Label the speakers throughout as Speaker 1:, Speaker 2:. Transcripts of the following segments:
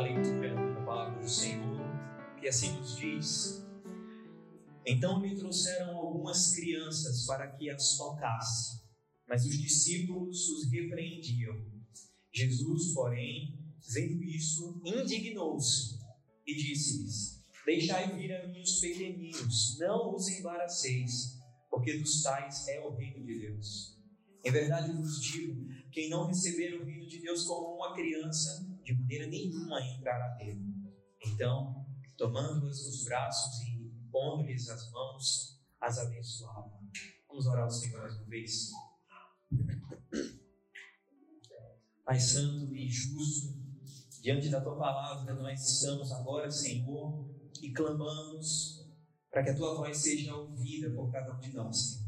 Speaker 1: a leitura da palavra do Senhor, que assim nos diz. Então lhe trouxeram algumas crianças para que as tocasse, mas os discípulos os repreendiam. Jesus, porém, vendo isso, indignou-se e disse-lhes: Deixai vir a mim os pequeninos, não os embaraceis, porque dos tais é o reino de Deus. Em verdade vos digo: quem não receber o reino de Deus como uma criança, de maneira nenhuma entrará nele. Então, tomando-as nos braços e pondo-lhes as mãos, as abençoava. Vamos orar ao Senhor mais uma vez. Pai Santo e Justo, diante da Tua palavra, nós estamos agora, Senhor, e clamamos para que a Tua voz seja ouvida por cada um de nós.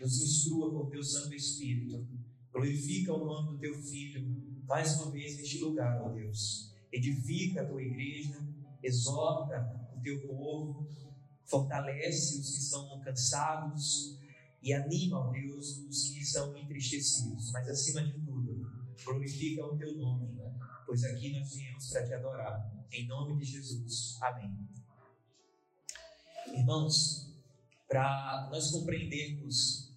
Speaker 1: Nos instrua por Teu Santo Espírito. Glorifica o nome do Teu Filho mais uma vez neste lugar, ó Deus. Edifica a Tua igreja, exorta o Teu povo, fortalece os que estão cansados e anima, ó Deus, os que estão entristecidos. Mas acima de tudo, glorifica o Teu nome, pois aqui nós viemos para Te adorar. Em nome de Jesus. Amém. Irmãos, para nós compreendermos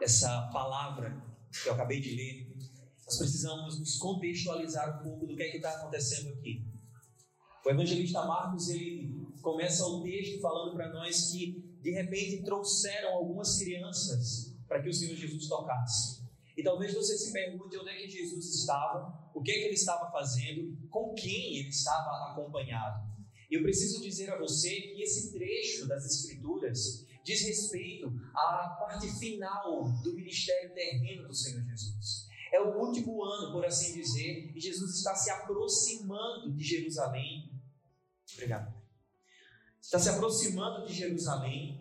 Speaker 1: essa palavra que eu acabei de ler, nós precisamos nos contextualizar um pouco do que é que está acontecendo aqui. O evangelista Marcos ele começa o texto falando para nós que de repente trouxeram algumas crianças para que o Senhor Jesus tocasse. E talvez você se pergunte onde é que Jesus estava, o que é que ele estava fazendo, com quem ele estava acompanhado. E eu preciso dizer a você que esse trecho das Escrituras diz respeito à parte final do ministério terreno do Senhor Jesus. É o último ano, por assim dizer, e Jesus está se aproximando de Jerusalém. Obrigado. Está se aproximando de Jerusalém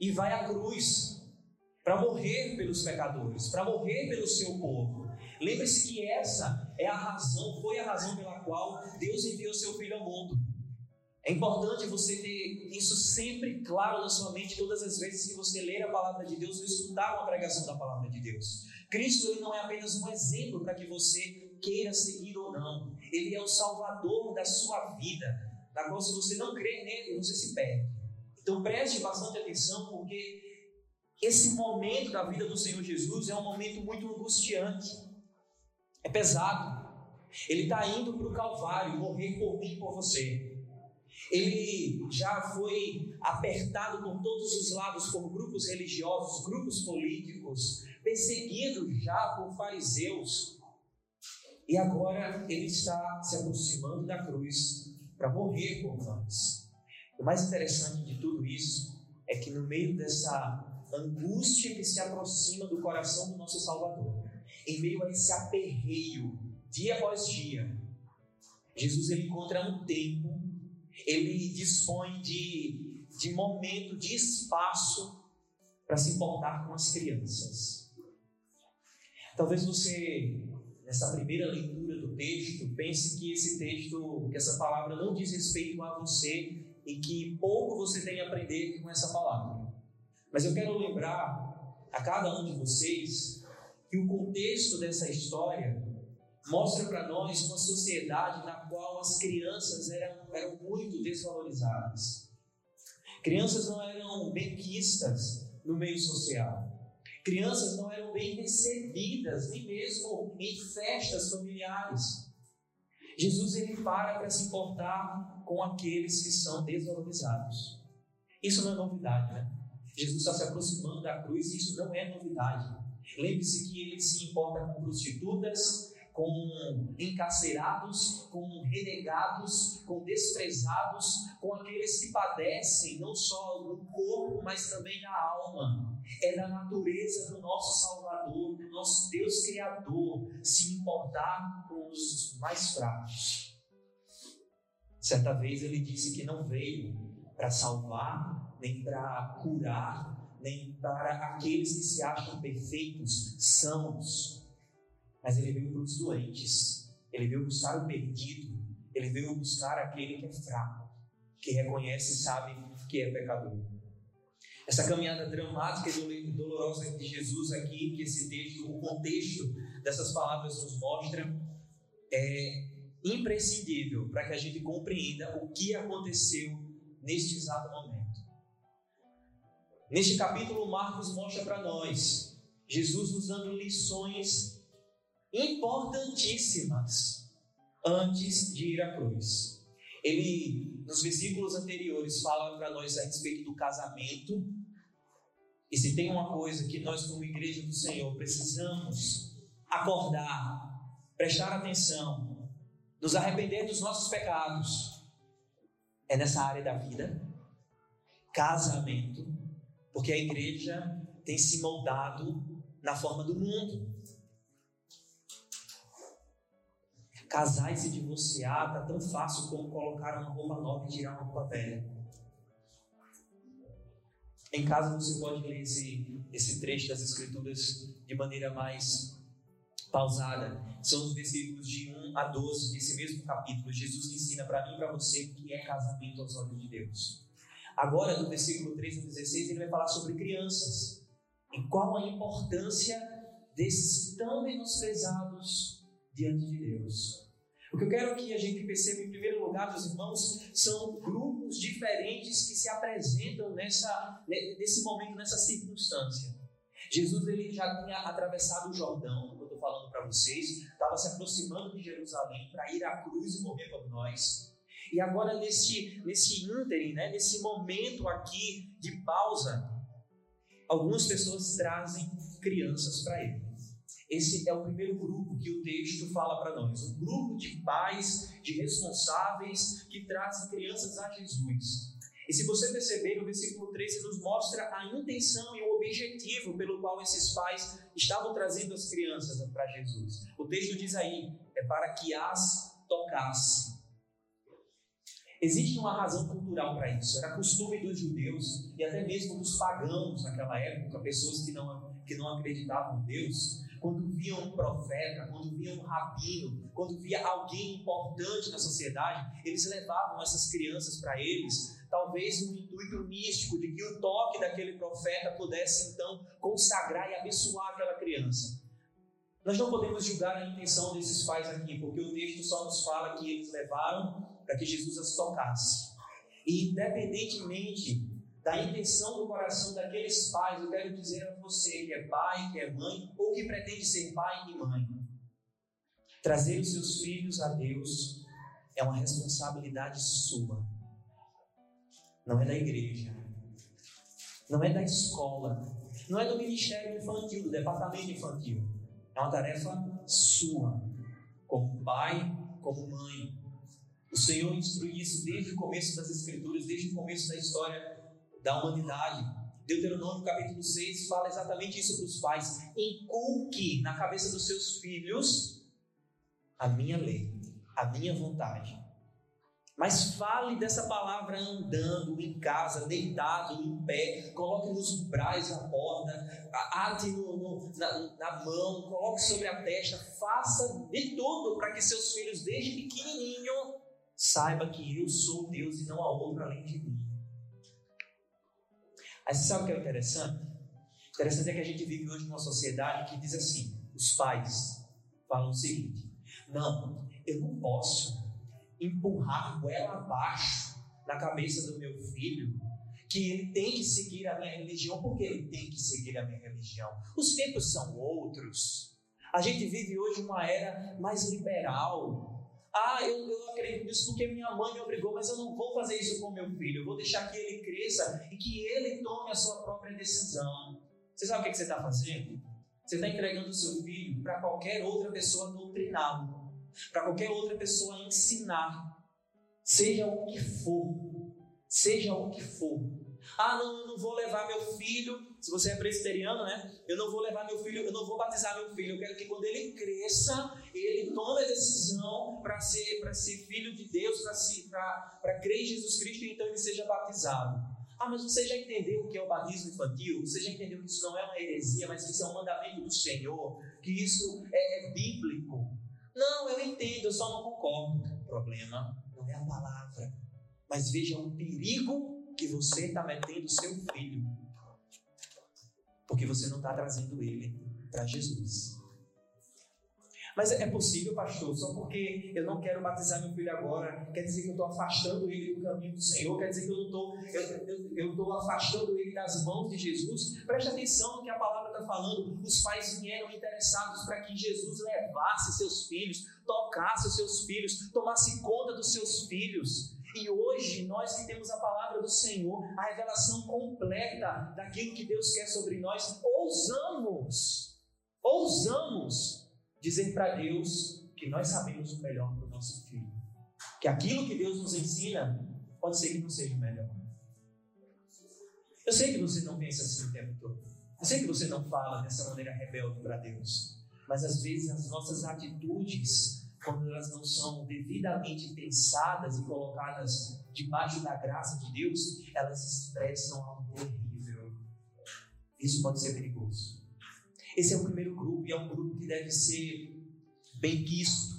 Speaker 1: e vai à cruz para morrer pelos pecadores, para morrer pelo seu povo. Lembre-se que essa é a razão, foi a razão pela qual Deus enviou seu filho ao mundo. É importante você ter isso sempre claro na sua mente todas as vezes que você ler a palavra de Deus ou escutar uma pregação da palavra de Deus. Cristo ele não é apenas um exemplo para que você queira seguir ou não. Ele é o salvador da sua vida, na qual se você não crer nele, você se perde. Então preste bastante atenção porque esse momento da vida do Senhor Jesus é um momento muito angustiante. É pesado. Ele está indo para o Calvário morrer por mim e por você. Ele já foi apertado por todos os lados por grupos religiosos, grupos políticos, perseguido já por fariseus. E agora ele está se aproximando da cruz para morrer por nós. O mais interessante de tudo isso é que no meio dessa angústia que se aproxima do coração do nosso Salvador, em meio a esse aperreio, dia após dia, Jesus ele encontra um tempo ele dispõe de, de momento, de espaço para se importar com as crianças. Talvez você, nessa primeira leitura do texto, pense que esse texto, que essa palavra não diz respeito a você e que pouco você tem a aprender com essa palavra. Mas eu quero lembrar a cada um de vocês que o contexto dessa história mostra para nós uma sociedade na qual as crianças eram, eram muito desvalorizadas. Crianças não eram benquistas no meio social. Crianças não eram bem recebidas, nem mesmo em festas familiares. Jesus ele para para se importar com aqueles que são desvalorizados. Isso não é novidade, né? Jesus está se aproximando da cruz e isso não é novidade. Lembre-se que ele se importa com prostitutas, com encarcerados, com renegados, com desprezados, com aqueles que padecem não só no corpo, mas também na alma. É da natureza do nosso Salvador, do nosso Deus Criador, se importar com os mais fracos. Certa vez ele disse que não veio para salvar, nem para curar, nem para aqueles que se acham perfeitos, sãos, mas ele veio para os doentes, ele veio buscar o perdido, ele veio buscar aquele que é fraco, que reconhece e sabe que é pecador. Essa caminhada dramática e dolorosa de Jesus aqui, que esse texto, o contexto dessas palavras nos mostra, é, imprescindível para que a gente compreenda o que aconteceu neste exato momento. Neste capítulo, Marcos mostra para nós Jesus nos dando lições importantíssimas antes de ir à cruz. Ele, nos versículos anteriores, fala para nós a respeito do casamento. E se tem uma coisa que nós, como igreja do Senhor, precisamos acordar, prestar atenção, nos arrepender dos nossos pecados, é nessa área da vida, casamento, porque a igreja tem se moldado na forma do mundo. Casar e se divorciar tá tão fácil como colocar uma roupa nova e tirar uma roupa velha. Em casa você pode ler esse, esse trecho das Escrituras de maneira mais pausada. São os versículos de 1 a 12 desse mesmo capítulo. Jesus ensina para mim e para você o que é casamento aos olhos de Deus. Agora, do versículo 3 a 16, ele vai falar sobre crianças. E qual a importância desses tão menosprezados diante de Deus. O que eu quero que a gente perceba, em primeiro lugar, meus irmãos, são grupos diferentes que se apresentam nessa, nesse momento, nessa circunstância. Jesus ele já tinha atravessado o Jordão, como eu estou falando para vocês, estava se aproximando de Jerusalém para ir à cruz e morrer por nós. E agora, nesse, nesse ínterim, né, nesse momento aqui de pausa, algumas pessoas trazem crianças para ele. Esse é o primeiro grupo que o texto fala para nós. Um grupo de pais, de responsáveis que trazem crianças a Jesus. E se você perceber, no versículo 13 nos mostra a intenção e o objetivo pelo qual esses pais estavam trazendo as crianças para Jesus. O texto diz aí: é para que as tocasse. Existe uma razão cultural para isso. Era costume dos judeus e até mesmo dos pagãos naquela época, pessoas que não, que não acreditavam em Deus, quando via um profeta, quando via um rabino, quando via alguém importante na sociedade, eles levavam essas crianças para eles, talvez no intuito místico de que o toque daquele profeta pudesse então consagrar e abençoar aquela criança. Nós não podemos julgar a intenção desses pais aqui, porque o texto só nos fala que eles levaram para que Jesus as tocasse. E independentemente da intenção do coração daqueles pais, eu quero dizer a você que é pai, que é mãe, ou que pretende ser pai e mãe, trazer os seus filhos a Deus é uma responsabilidade sua. Não é da igreja, não é da escola, não é do ministério infantil, do departamento infantil. É uma tarefa sua, como pai, como mãe. O Senhor instrui isso desde o começo das Escrituras, desde o começo da história da humanidade. Deuteronômio capítulo 6 fala exatamente isso para os pais. Inculque na cabeça dos seus filhos a minha lei, a minha vontade. Mas fale dessa palavra andando em casa, deitado, em pé, coloque nos umbrais da porta, ate no, no, na, na, mão, coloque sobre a testa, faça de tudo para que seus filhos, desde pequenininho, saibam que eu sou Deus e não há outro além de mim. Aí você sabe o que é interessante? Interessante é que a gente vive hoje numa sociedade que diz assim: os pais falam o seguinte, não, eu não posso empurrar goela abaixo na cabeça do meu filho que ele tem que seguir a minha religião, porque ele tem que seguir a minha religião. Os tempos são outros. A gente vive hoje uma era mais liberal, ah, eu, eu acredito nisso porque minha mãe me obrigou, mas eu não vou fazer isso com meu filho. Eu vou deixar que ele cresça e que ele tome a sua própria decisão. Você sabe o que, é que você está fazendo? Você está entregando o seu filho para qualquer outra pessoa doutriná-lo, para qualquer outra pessoa ensinar, seja o que for, seja o que for. Ah, não, eu não vou levar meu filho. Se você é presbiteriano, né? Eu não vou levar meu filho, eu não vou batizar meu filho. Eu quero que quando ele cresça, ele tome a decisão para ser, ser filho de Deus, para crer em Jesus Cristo e então ele seja batizado. Ah, mas você já entendeu o que é o batismo infantil? Você já entendeu que isso não é uma heresia, mas que isso é um mandamento do Senhor? Que isso é, é bíblico? Não, eu entendo, eu só não concordo. O problema não é a palavra, mas veja o perigo que você está metendo seu filho, porque você não está trazendo ele para Jesus. Mas é possível, pastor, só porque eu não quero batizar meu filho agora, quer dizer que eu estou afastando ele do caminho do Senhor, quer dizer que eu estou eu, estou afastando ele das mãos de Jesus. Preste atenção no que a palavra está falando. Os pais vieram interessados para que Jesus levasse seus filhos, tocasse os seus filhos, tomasse conta dos seus filhos. E hoje, nós que temos a palavra do Senhor, a revelação completa daquilo que Deus quer sobre nós, ousamos, ousamos dizer para Deus que nós sabemos o melhor para o nosso filho. Que aquilo que Deus nos ensina pode ser que não seja o melhor. Eu sei que você não pensa assim o tempo todo. Eu sei que você não fala dessa maneira rebelde para Deus. Mas às vezes as nossas atitudes, quando elas não são devidamente pensadas e colocadas debaixo da graça de Deus, elas expressam algo terrível. Isso pode ser perigoso. Esse é o primeiro grupo e é um grupo que deve ser bem quisto.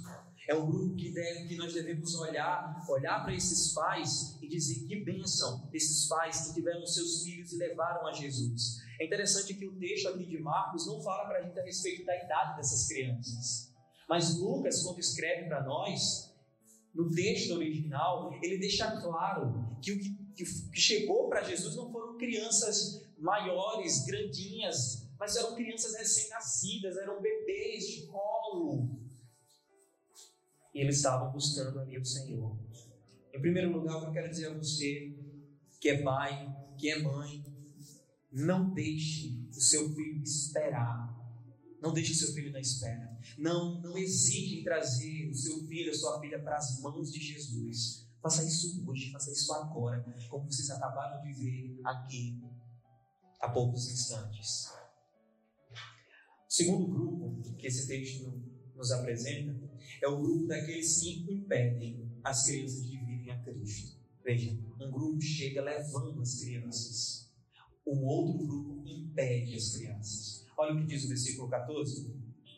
Speaker 1: É um grupo que, deve, que nós devemos olhar, olhar para esses pais e dizer que bênção esses pais que tiveram seus filhos e levaram a Jesus. É interessante que o texto aqui de Marcos não fala para a gente a respeito da idade dessas crianças. Mas Lucas, quando escreve para nós, no texto original, ele deixa claro que o que, que chegou para Jesus não foram crianças maiores, grandinhas, mas eram crianças recém-nascidas, eram bebês de colo. E eles estavam buscando ali o Senhor. Em primeiro lugar, eu quero dizer a você que é pai, que é mãe, não deixe o seu filho esperar. Não deixe seu filho na espera. Não, não hesite em trazer o seu filho, a sua filha para as mãos de Jesus. Faça isso hoje, faça isso agora, como vocês acabaram de ver aqui há poucos instantes. O segundo grupo que esse texto nos apresenta é o grupo daqueles que impedem as crianças de virem a Cristo. Veja, um grupo chega levando as crianças, um outro grupo impede as crianças. Olha o que diz o versículo 14.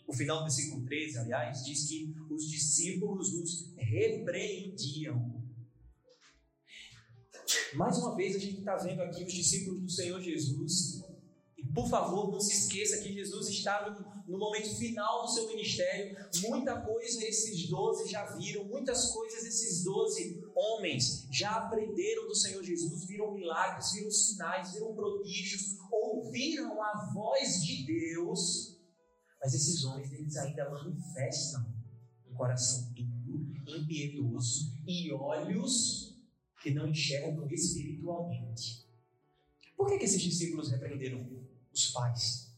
Speaker 1: O final do versículo 13, aliás, diz que os discípulos os repreendiam. Mais uma vez, a gente está vendo aqui os discípulos do Senhor Jesus por favor, não se esqueça que Jesus está no, no, momento final do seu ministério. Muita coisa esses doze já viram, muitas coisas esses doze homens já aprenderam do Senhor Jesus, viram milagres, viram sinais, viram prodígios, ouviram a voz de Deus. Mas esses homens eles ainda manifestam um coração duro, impiedoso e olhos que não enxergam espiritualmente. Por que, que esses discípulos repreenderam os pais.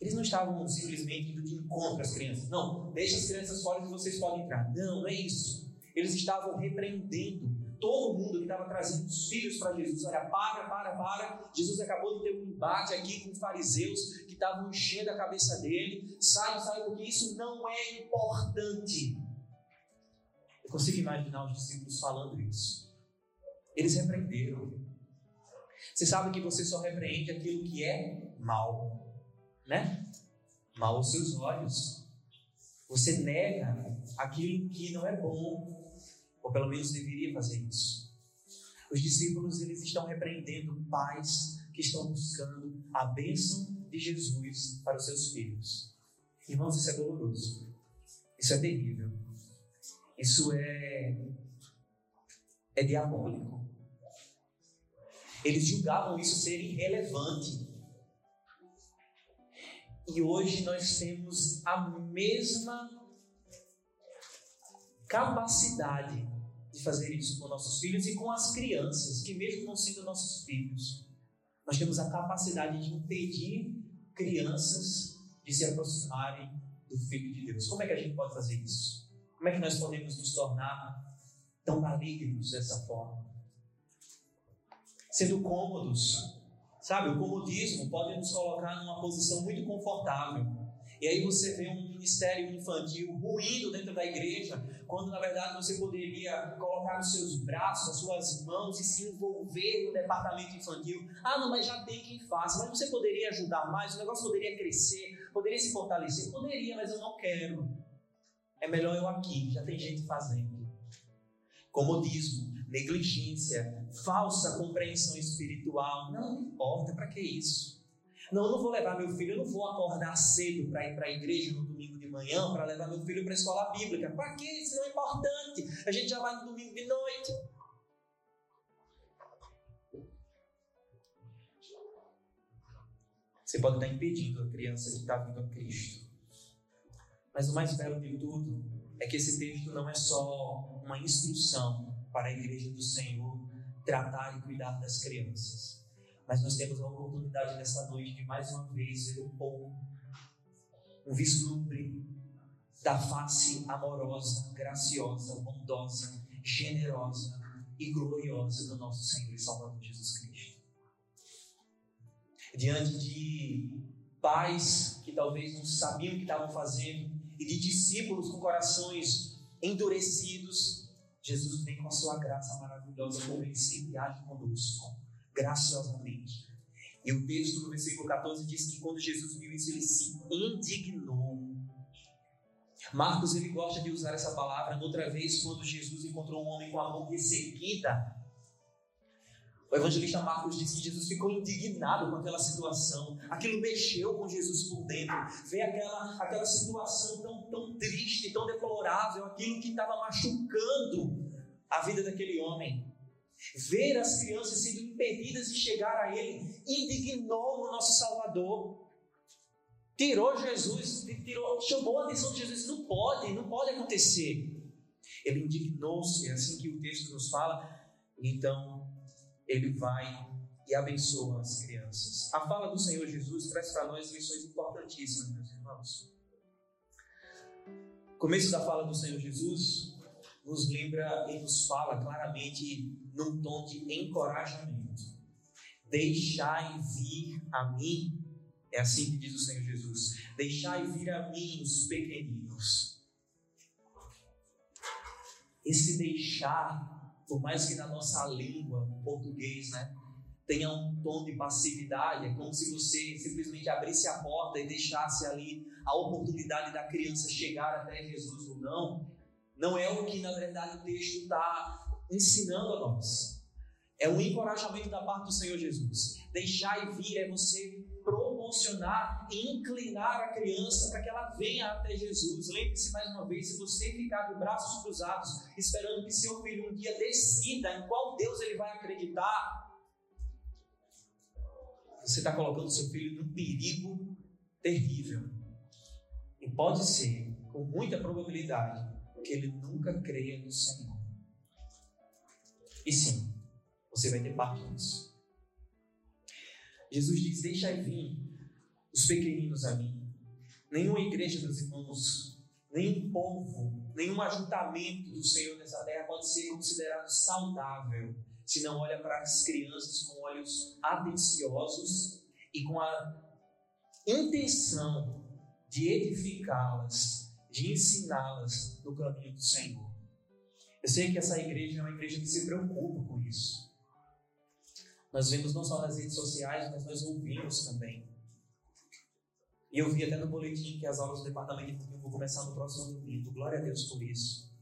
Speaker 1: Eles não estavam simplesmente indo de encontro às crianças. Não, deixa as crianças fora que vocês podem entrar. Não, não é isso. Eles estavam repreendendo todo mundo que estava trazendo os filhos para Jesus. Olha, para, para, para. Jesus acabou de ter um embate aqui com fariseus que estavam enchendo a cabeça dele. Sai, sai, porque isso não é importante. Eu consigo imaginar os discípulos falando isso. Eles repreenderam. Você sabe que você só repreende aquilo que é mal, né? Mal aos seus olhos. Você nega aquilo que não é bom, ou pelo menos deveria fazer isso. Os discípulos eles estão repreendendo pais que estão buscando a bênção de Jesus para os seus filhos. Irmãos, isso é doloroso. Isso é terrível. Isso é é diabólico. Eles julgavam isso ser irrelevante. E hoje nós temos a mesma capacidade de fazer isso com nossos filhos e com as crianças, que mesmo não sendo nossos filhos, nós temos a capacidade de impedir crianças de se aproximarem do Filho de Deus. Como é que a gente pode fazer isso? Como é que nós podemos nos tornar tão malignos dessa forma? Sendo cômodos. Sabe, o comodismo pode nos colocar numa posição muito confortável. E aí você vê um ministério infantil ruindo dentro da igreja, quando na verdade você poderia colocar os seus braços, as suas mãos e se envolver no departamento infantil. Ah, não, mas já tem quem faça. Mas você poderia ajudar mais, o negócio poderia crescer, poderia se fortalecer. Poderia, mas eu não quero. É melhor eu aqui, já tem gente fazendo. Comodismo negligência, falsa compreensão espiritual. Não, importa, para que isso? Não, eu não vou levar meu filho, eu não vou acordar cedo para ir para a igreja no domingo de manhã para levar meu filho para a escola bíblica. Para quê? Isso não é importante. A gente já vai no domingo de noite. Você pode estar impedindo a criança de estar vindo a Cristo. Mas o mais belo de tudo é que esse texto não é só uma instrução para a igreja do Senhor tratar e cuidar das crianças. Mas nós temos a oportunidade nessa noite de mais uma vez ver um pouco, um vislumbre da face amorosa, graciosa, bondosa, generosa e gloriosa do nosso Senhor e Salvador Jesus Cristo. Diante de pais que talvez não sabiam o que estavam fazendo e de discípulos com corações endurecidos, Jesus vem com a sua graça maravilhosa, como ele sempre age conosco, graciosamente. E o texto no versículo 14 diz que quando Jesus viu isso, ele se indignou. Marcos ele gosta de usar essa palavra outra vez quando Jesus encontrou um homem com a mão ressequida o evangelista Marcos diz que Jesus ficou indignado com aquela situação. Aquilo mexeu com Jesus por dentro. Ver aquela, aquela situação tão, tão triste, tão deplorável, aquilo que estava machucando a vida daquele homem. Ver as crianças sendo impedidas de chegar a Ele indignou o nosso Salvador. Tirou Jesus, tirou, chamou a atenção de Jesus. Não pode, não pode acontecer. Ele indignou-se, é assim que o texto nos fala. Então, ele vai e abençoa as crianças. A fala do Senhor Jesus traz para nós lições importantíssimas, meus irmãos. Começo da fala do Senhor Jesus nos lembra e nos fala claramente num tom de encorajamento. Deixai vir a mim, é assim que diz o Senhor Jesus: deixai vir a mim os pequeninos. Esse deixar por mais que na nossa língua, português, né, tenha um tom de passividade, é como se você simplesmente abrisse a porta e deixasse ali a oportunidade da criança chegar até Jesus ou não, não é o que na verdade o texto está ensinando a nós. É um encorajamento da parte do Senhor Jesus. Deixar e vir é você proporcionar e inclinar a criança para que ela venha até Jesus. Lembre-se mais uma vez: se você ficar de braços cruzados, esperando que seu filho um dia decida em qual Deus ele vai acreditar, você está colocando seu filho num perigo terrível. E pode ser, com muita probabilidade, que ele nunca creia no Senhor. E sim, você vai ter parte nisso. Jesus diz: Deixai vir os pequeninos a mim. Nenhuma igreja dos irmãos, nenhum povo, nenhum ajuntamento do Senhor nessa terra pode ser considerado saudável se não olha para as crianças com olhos atenciosos e com a intenção de edificá-las, de ensiná-las no caminho do Senhor. Eu sei que essa igreja é uma igreja que se preocupa com isso. Nós vemos não só nas redes sociais, mas nós ouvimos também. E eu vi até no boletim que as aulas do departamento de vão começar no próximo domingo. Glória a Deus por isso.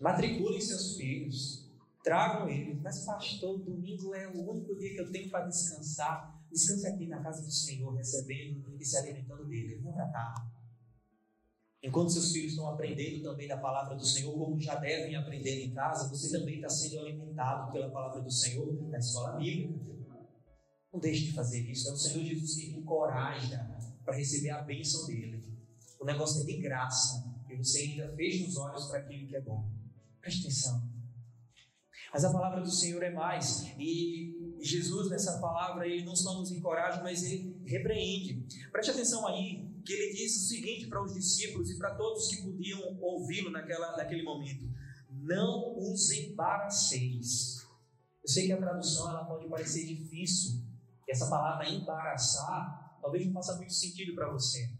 Speaker 1: Matriculem seus filhos, tragam eles. Mas, pastor, domingo é o único dia que eu tenho para descansar. Descanse aqui na casa do Senhor, recebendo e se alimentando dele. Vem para cá. Enquanto seus filhos estão aprendendo também da palavra do Senhor, como já devem aprender em casa, você também está sendo alimentado pela palavra do Senhor na escola bíblica. Não deixe de fazer isso. É o Senhor Jesus que encoraja para receber a bênção dele. O negócio é de graça e você ainda fecha os olhos para aquilo que é bom. Preste atenção. Mas a palavra do Senhor é mais. E Jesus, nessa palavra, ele não só nos encoraja, mas ele repreende. Preste atenção aí que ele disse o seguinte para os discípulos e para todos que podiam ouvi-lo naquela, naquele momento: Não os embaraceis. Eu sei que a tradução ela pode parecer difícil, e essa palavra embaraçar talvez não faça muito sentido para você.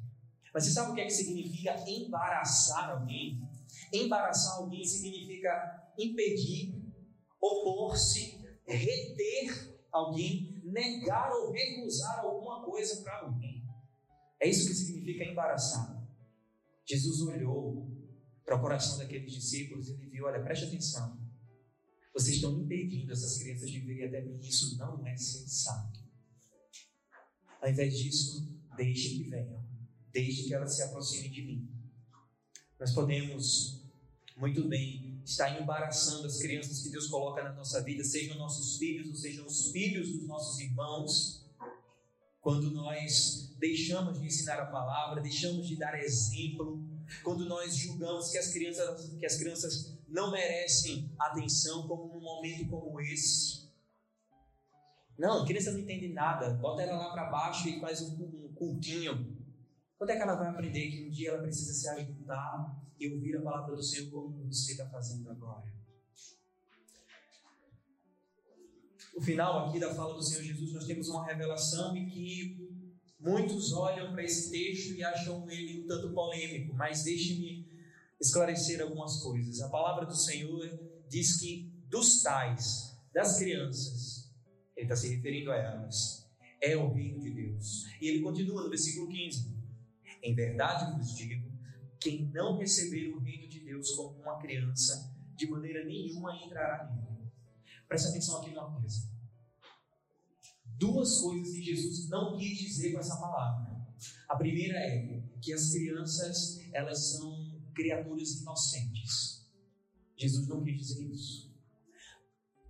Speaker 1: Mas você sabe o que é que significa embaraçar alguém? Embaraçar alguém significa impedir, opor-se, reter alguém, negar ou recusar alguma coisa para alguém. É isso que significa embaraçar. Jesus olhou para o coração daqueles discípulos e ele viu: olha, preste atenção. Vocês estão impedindo essas crianças de virem até mim. Isso não é sensato. Ao invés disso, deixe que venham, deixe que elas se aproximem de mim. Nós podemos muito bem estar embaraçando as crianças que Deus coloca na nossa vida, sejam nossos filhos ou sejam os filhos dos nossos irmãos, quando nós deixamos de ensinar a palavra, deixamos de dar exemplo, quando nós julgamos que as crianças, que as crianças não merecem atenção como num momento como esse. Não, a criança não entende nada, bota ela lá para baixo e faz um, um cultinho. Quando é que ela vai aprender que um dia ela precisa se ajudar e ouvir a palavra do Senhor como você está fazendo agora? No final aqui da fala do Senhor Jesus, nós temos uma revelação em que muitos olham para esse texto e acham ele um tanto polêmico, mas deixe-me esclarecer algumas coisas. A palavra do Senhor diz que dos tais, das crianças, ele está se referindo a elas, é o reino de Deus. E ele continua no versículo 15: Em verdade vos digo, quem não receber o reino de Deus como uma criança, de maneira nenhuma entrará nele. Presta atenção aqui numa coisa. Duas coisas que Jesus não quis dizer com essa palavra. A primeira é que as crianças, elas são criaturas inocentes. Jesus não quis dizer isso.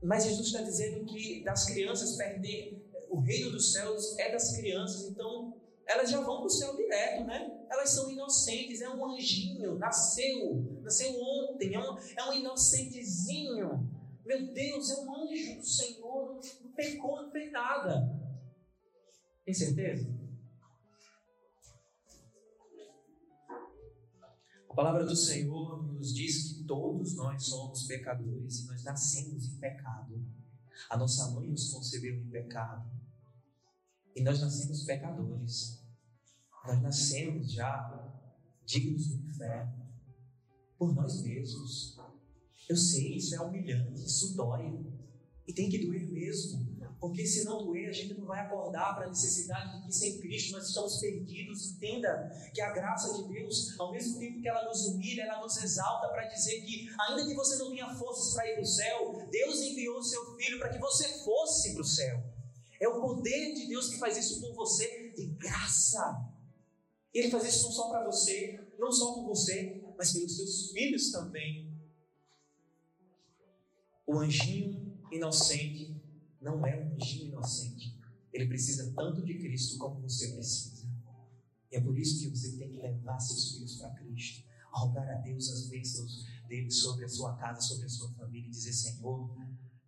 Speaker 1: Mas Jesus está dizendo que das crianças perder o reino dos céus é das crianças, então elas já vão para o céu direto, né? Elas são inocentes, é um anjinho, nasceu, nasceu ontem, é um, é um inocentezinho. Meu Deus, é um anjo do Senhor, não pecou, não fez nada. Tem certeza? A palavra do Senhor nos diz que todos nós somos pecadores e nós nascemos em pecado. A nossa mãe nos concebeu em pecado. E nós nascemos pecadores. Nós nascemos já dignos do inferno por nós mesmos. Eu sei, isso é humilhante, isso dói. E tem que doer mesmo. Porque se não doer, a gente não vai acordar para a necessidade de que sem Cristo nós estamos perdidos. Entenda que a graça de Deus, ao mesmo tempo que ela nos humilha, ela nos exalta para dizer que, ainda que você não tenha forças para ir para o céu, Deus enviou o seu Filho para que você fosse para o céu. É o poder de Deus que faz isso por você de graça. Ele faz isso não só para você, não só por você, mas pelos seus filhos também. O anjinho inocente não é um anjinho inocente. Ele precisa tanto de Cristo como você precisa. E é por isso que você tem que levar seus filhos para Cristo, rogar a Deus as bênçãos dele sobre a sua casa, sobre a sua família, e dizer: Senhor,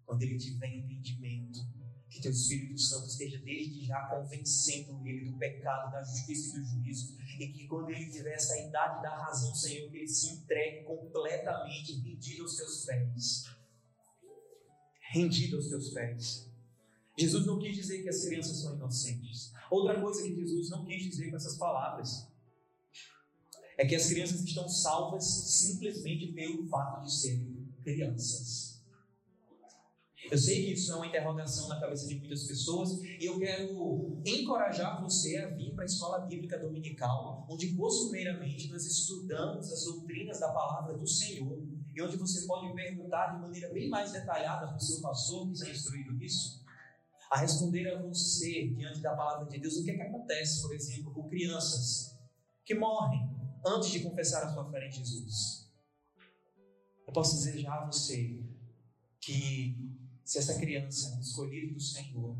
Speaker 1: quando ele tiver entendimento, que teu Espírito Santo esteja desde já convencendo ele do pecado, da justiça e do juízo, e que quando ele tiver essa idade da razão, Senhor, que ele se entregue completamente rendido aos teus pés rendido aos teus pés. Jesus não quis dizer que as crianças são inocentes. Outra coisa que Jesus não quis dizer com essas palavras é que as crianças estão salvas simplesmente pelo fato de serem crianças. Eu sei que isso é uma interrogação na cabeça de muitas pessoas e eu quero encorajar você a vir para a escola bíblica dominical, onde costumeiramente nós estudamos as doutrinas da palavra do Senhor e onde você pode perguntar de maneira bem mais detalhada para o seu pastor que já instruído isso, a responder a você diante da palavra de Deus o que, é que acontece, por exemplo, com crianças que morrem antes de confessar a sua fé em Jesus. Eu posso já a você que se essa criança é escolhida do Senhor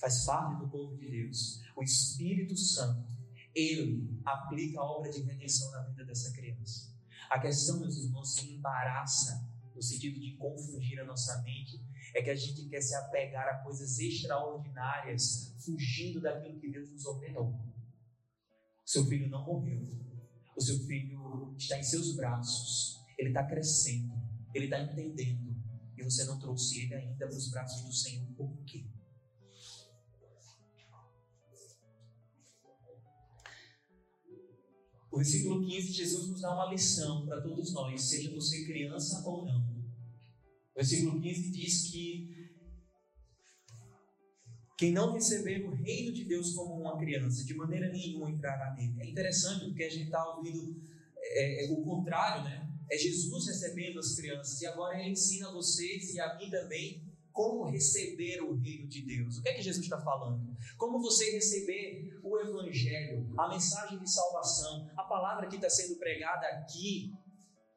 Speaker 1: faz parte do povo de Deus, o Espírito Santo, ele aplica a obra de redenção na vida dessa criança. A questão, meus irmãos, que embaraça, no sentido de confundir a nossa mente, é que a gente quer se apegar a coisas extraordinárias, fugindo daquilo que Deus nos ordenou. Seu filho não morreu. O seu filho está em seus braços. Ele está crescendo. Ele está entendendo. E você não trouxe ele ainda para os braços do Senhor. Por quê? O versículo 15, Jesus nos dá uma lição para todos nós, seja você criança ou não. O versículo 15 diz que quem não receber o reino de Deus como uma criança, de maneira nenhuma entrará nele. É interessante porque a gente está ouvindo é, é, o contrário, né? É Jesus recebendo as crianças e agora ele ensina vocês e a mim também como receber o reino de Deus. O que é que Jesus está falando? Como você receber o Evangelho, a mensagem de salvação, a palavra que está sendo pregada aqui,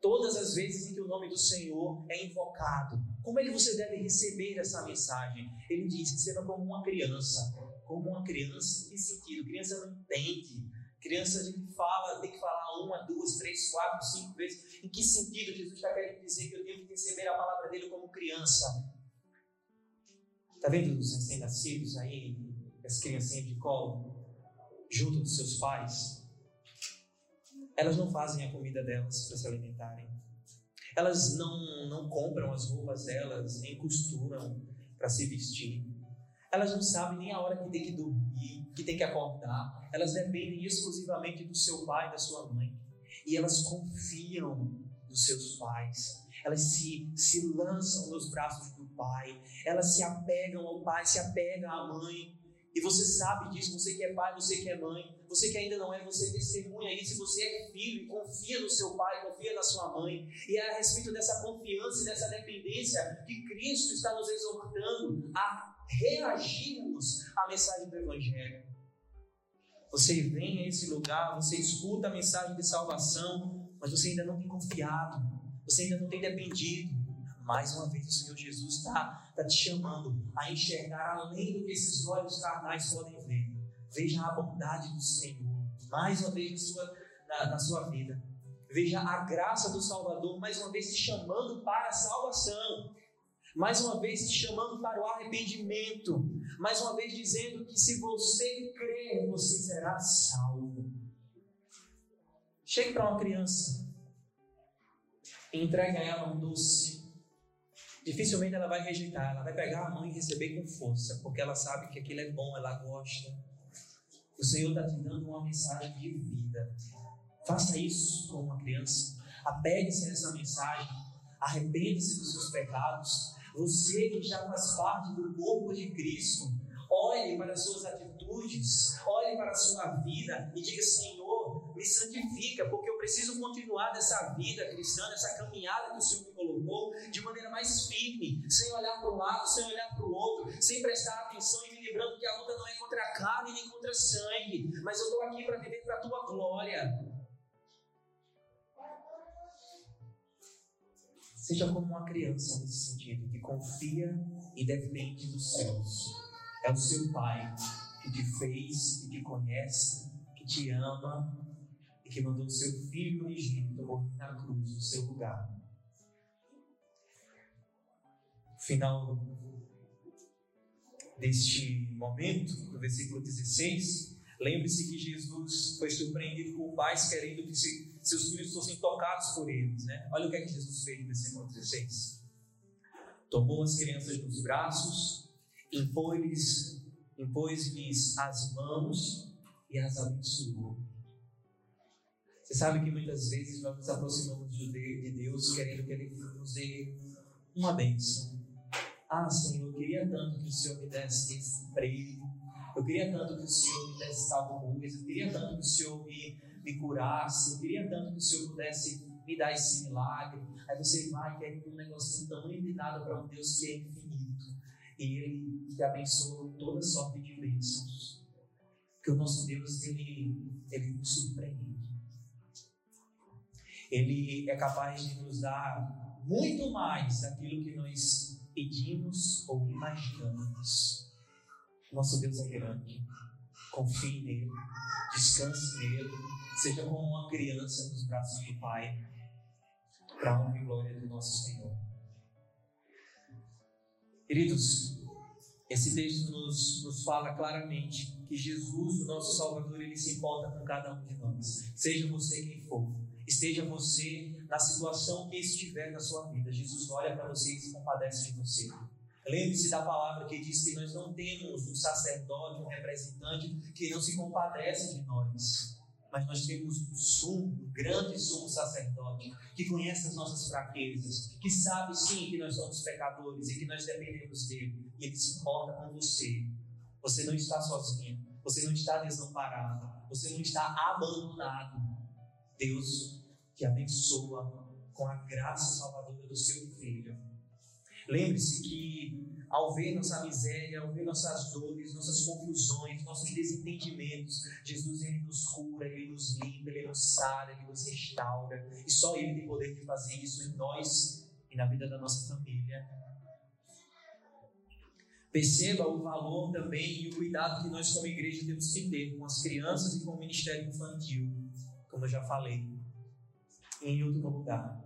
Speaker 1: todas as vezes em que o nome do Senhor é invocado. Como é que você deve receber essa mensagem? Ele diz: receba como uma criança. Como uma criança, em que sentido? Criança não entende. Criança a gente fala, tem que falar uma, duas, três, quatro, cinco vezes. Em que sentido Jesus está querendo dizer que eu tenho que receber a palavra dele como criança? Está vendo os recém-nascidos aí, as criancinhas de colo, junto dos seus pais? Elas não fazem a comida delas para se alimentarem. Elas não, não compram as roupas delas, nem costuram para se vestir. Elas não sabem nem a hora que tem que dormir, que tem que acordar. Elas dependem exclusivamente do seu pai e da sua mãe. E elas confiam nos seus pais. Elas se, se lançam nos braços do pai elas se apegam ao pai, se apegam à mãe. E você sabe disso, você que é pai, você que é mãe, você que ainda não é, você testemunha isso. Você é filho e confia no seu pai, confia na sua mãe. E é a respeito dessa confiança e dessa dependência que Cristo está nos exortando a reagirmos à mensagem do Evangelho. Você vem a esse lugar, você escuta a mensagem de salvação, mas você ainda não tem confiado, você ainda não tem dependido. Mais uma vez, o Senhor Jesus está tá te chamando a enxergar além do que esses olhos carnais podem ver. Veja a bondade do Senhor, mais uma vez na sua, na, na sua vida. Veja a graça do Salvador, mais uma vez te chamando para a salvação. Mais uma vez te chamando para o arrependimento. Mais uma vez dizendo que se você crer, você será salvo. Chegue para uma criança entregue a ela um doce dificilmente ela vai rejeitar, ela vai pegar a mão e receber com força, porque ela sabe que aquilo é bom, ela gosta. O Senhor está te dando uma mensagem de vida. Faça isso com uma criança. Apegue-se a essa mensagem. Arrependa-se dos seus pecados. Você que já faz parte do corpo de Cristo, olhe para as suas atitudes, olhe para a sua vida e diga: Senhor, me santifica, porque eu preciso continuar nessa vida cristã, nessa caminhada que o Senhor me colocou, de maneira mais firme, sem olhar para um lado, sem olhar para o outro, sem prestar atenção e me lembrando que a luta não é contra a carne nem contra sangue, mas eu estou aqui para viver para a tua glória. Seja como uma criança nesse sentido, que confia e depende dos céus. É o seu Pai que te fez, que te conhece, que te ama e que mandou o seu Filho unigênito morrer na cruz no seu lugar. Final deste momento, no versículo 16, lembre-se que Jesus foi surpreendido com pais querendo que seus filhos fossem tocados por eles. Né? Olha o que é que Jesus fez no versículo 16. Tomou as crianças nos braços, impôs-lhes impôs as mãos e as abençoou. Você sabe que muitas vezes nós nos aproximamos de Deus querendo que Ele nos dê uma bênção. Ah, Senhor, eu queria tanto que o Senhor me desse esse emprego. Eu queria tanto que o Senhor me desse tal coisa. Eu queria tanto que o Senhor me, me curasse. Eu queria tanto que o Senhor pudesse me dar esse milagre. Aí você vai querendo um negócio tão nada para um Deus que é infinito. E Ele te abençoa toda sorte de bênçãos. Porque o nosso Deus, Ele, ele nos surpreende. Ele é capaz de nos dar muito mais daquilo que nós pedimos ou imaginamos. Nosso Deus é grande. Confie nele, descanse nele, seja como uma criança nos braços do Pai, para a honra e glória do nosso Senhor. Queridos, esse texto nos, nos fala claramente que Jesus, o nosso Salvador, ele se importa com cada um de nós, seja você quem for. Esteja você na situação que estiver na sua vida. Jesus olha para você e se compadece de você. Lembre-se da palavra que diz que nós não temos um sacerdote, um representante que não se compadece de nós. Mas nós temos um sumo, um grande sumo sacerdote, que conhece as nossas fraquezas, que sabe sim que nós somos pecadores e que nós dependemos dele. E ele se importa com você. Você não está sozinho, você não está desamparado, você não está abandonado. Deus te abençoa com a graça salvadora do seu Filho. Lembre-se que ao ver nossa miséria, ao ver nossas dores, nossas confusões, nossos desentendimentos, Jesus ele nos cura, ele nos limpa, ele nos sara, ele nos restaura. E só ele tem poder de fazer isso em nós e na vida da nossa família. Perceba o valor também e o cuidado que nós, como igreja, temos que ter com as crianças e com o ministério infantil, como eu já falei. Em último lugar,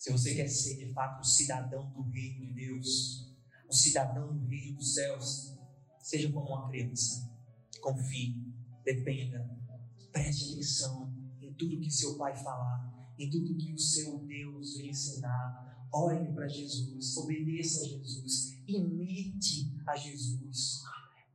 Speaker 1: se você quer ser de fato um cidadão do reino de Deus, um cidadão do reino dos céus, seja como uma criança. Confie, dependa, preste atenção em tudo que seu pai falar, em tudo que o seu Deus lhe ensinar. Olhe para Jesus, obedeça a Jesus, imite a Jesus.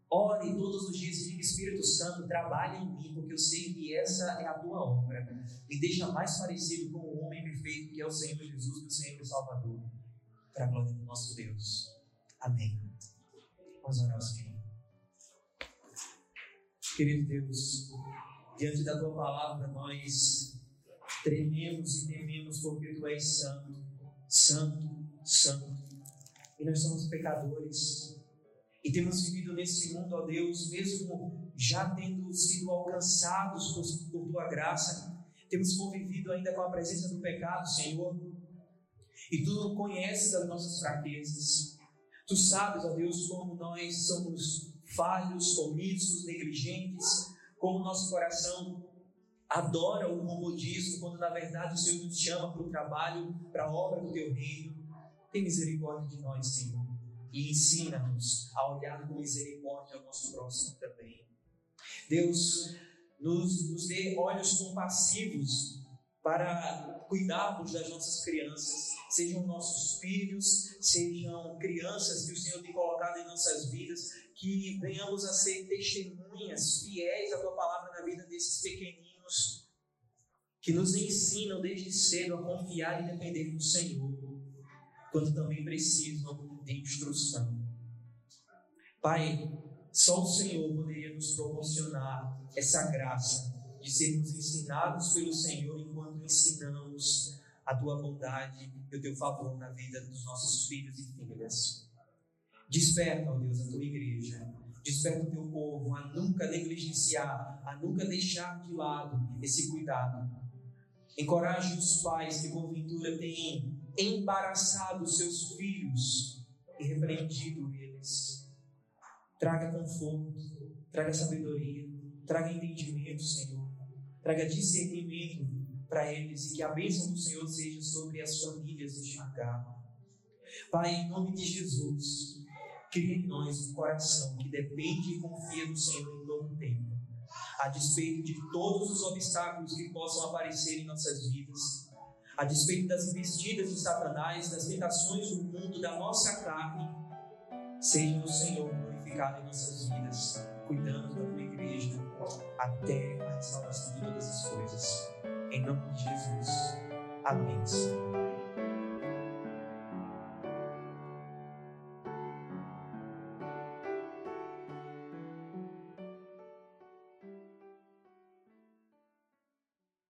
Speaker 1: Ore todos os dias e diga: Espírito Santo, trabalhe em mim, porque eu sei que essa é a tua obra. Me deixa mais parecido com o homem perfeito que é o Senhor Jesus, meu Senhor e Salvador. Para a glória do nosso Deus. Amém. Vamos orar ao Senhor. Querido Deus, diante da tua palavra, nós trememos e tememos porque tu és santo, santo, santo. E nós somos pecadores. E temos vivido nesse mundo, ó Deus, mesmo já tendo sido alcançados por, por tua graça, temos convivido ainda com a presença do pecado, Senhor. E tu conheces as nossas fraquezas. Tu sabes, ó Deus, como nós somos falhos, omissos, negligentes, como nosso coração adora o comodismo, quando na verdade o Senhor nos chama para o trabalho, para a obra do teu reino. Tem misericórdia de nós, Senhor, e ensina-nos a olhar com misericórdia ao nosso próximo também. Deus, nos, nos dê olhos compassivos para cuidarmos das nossas crianças, sejam nossos filhos, sejam crianças que o Senhor tem colocado em nossas vidas, que venhamos a ser testemunhas fiéis à tua palavra na vida desses pequeninos, que nos ensinam desde cedo a confiar e depender do Senhor, quando também precisam de instrução. Pai, só o Senhor poderia nos proporcionar essa graça de sermos ensinados pelo Senhor enquanto ensinamos a tua bondade e o teu favor na vida dos nossos filhos e filhas. Desperta, ó Deus, a tua igreja. Desperta o teu povo a nunca negligenciar, a nunca deixar de lado esse cuidado. Encoraje os pais que, porventura, têm embaraçado seus filhos e repreendido eles. Traga conforto, traga sabedoria, traga entendimento, Senhor traga discernimento para eles e que a bênção do Senhor seja sobre as famílias deste lugar. Pai, em nome de Jesus, cria em nós um coração que depende e confia no Senhor em todo o tempo, a despeito de todos os obstáculos que possam aparecer em nossas vidas, a despeito das investidas de Satanás, das tentações do mundo, da nossa carne, seja o Senhor em nossas vidas, cuidando da tua igreja até a restauração de todas as coisas. Em nome de Jesus. Amém.